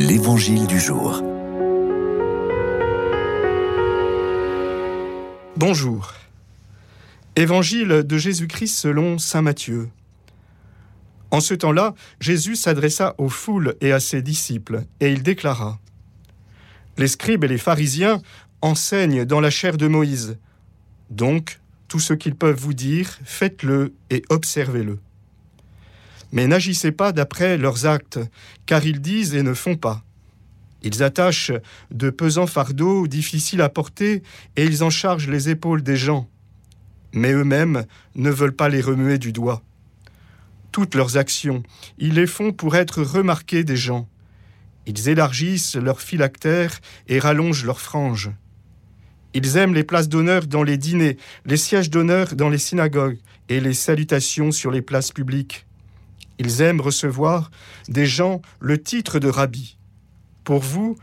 L'Évangile du jour. Bonjour. Évangile de Jésus-Christ selon Saint Matthieu. En ce temps-là, Jésus s'adressa aux foules et à ses disciples, et il déclara Les scribes et les pharisiens enseignent dans la chair de Moïse. Donc, tout ce qu'ils peuvent vous dire, faites-le et observez-le. Mais n'agissez pas d'après leurs actes, car ils disent et ne font pas. Ils attachent de pesants fardeaux difficiles à porter et ils en chargent les épaules des gens. Mais eux-mêmes ne veulent pas les remuer du doigt. Toutes leurs actions, ils les font pour être remarqués des gens. Ils élargissent leurs phylactères et rallongent leurs franges. Ils aiment les places d'honneur dans les dîners, les sièges d'honneur dans les synagogues et les salutations sur les places publiques. Ils aiment recevoir des gens le titre de rabbi. Pour vous,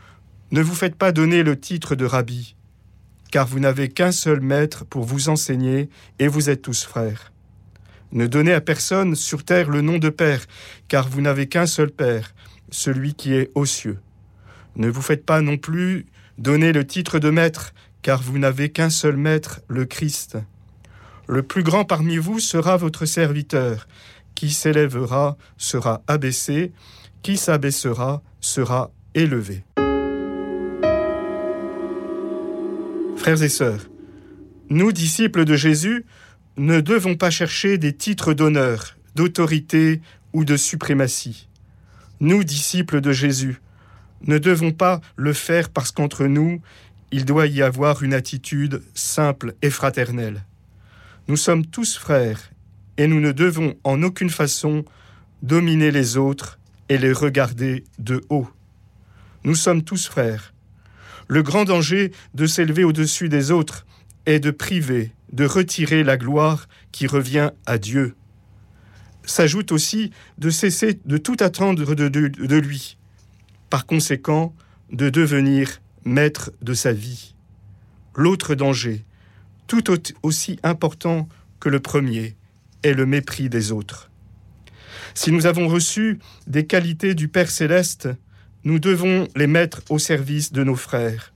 ne vous faites pas donner le titre de rabbi, car vous n'avez qu'un seul maître pour vous enseigner, et vous êtes tous frères. Ne donnez à personne sur terre le nom de Père, car vous n'avez qu'un seul Père, celui qui est aux cieux. Ne vous faites pas non plus donner le titre de Maître, car vous n'avez qu'un seul Maître, le Christ. Le plus grand parmi vous sera votre serviteur, qui s'élèvera sera abaissé, qui s'abaissera sera élevé. Frères et sœurs, nous, disciples de Jésus, ne devons pas chercher des titres d'honneur, d'autorité ou de suprématie. Nous, disciples de Jésus, ne devons pas le faire parce qu'entre nous, il doit y avoir une attitude simple et fraternelle. Nous sommes tous frères et nous ne devons en aucune façon dominer les autres et les regarder de haut. Nous sommes tous frères. Le grand danger de s'élever au-dessus des autres est de priver, de retirer la gloire qui revient à Dieu. S'ajoute aussi de cesser de tout attendre de, lui, par conséquent de devenir maître de sa vie. L'autre danger, tout aussi important que le premier, est le mépris des autres. Si nous avons reçu des qualités du Père céleste, nous devons les mettre au service de nos frères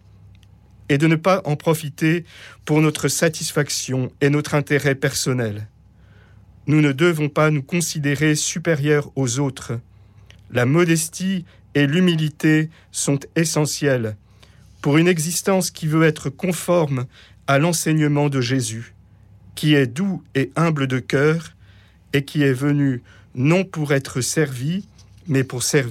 et de ne pas en profiter pour notre satisfaction et notre intérêt personnel. Nous ne devons pas nous considérer supérieurs aux autres. La modestie et l'humilité sont essentielles pour une existence qui veut être conforme à l'enseignement de Jésus qui est doux et humble de cœur, et qui est venu non pour être servi, mais pour servir.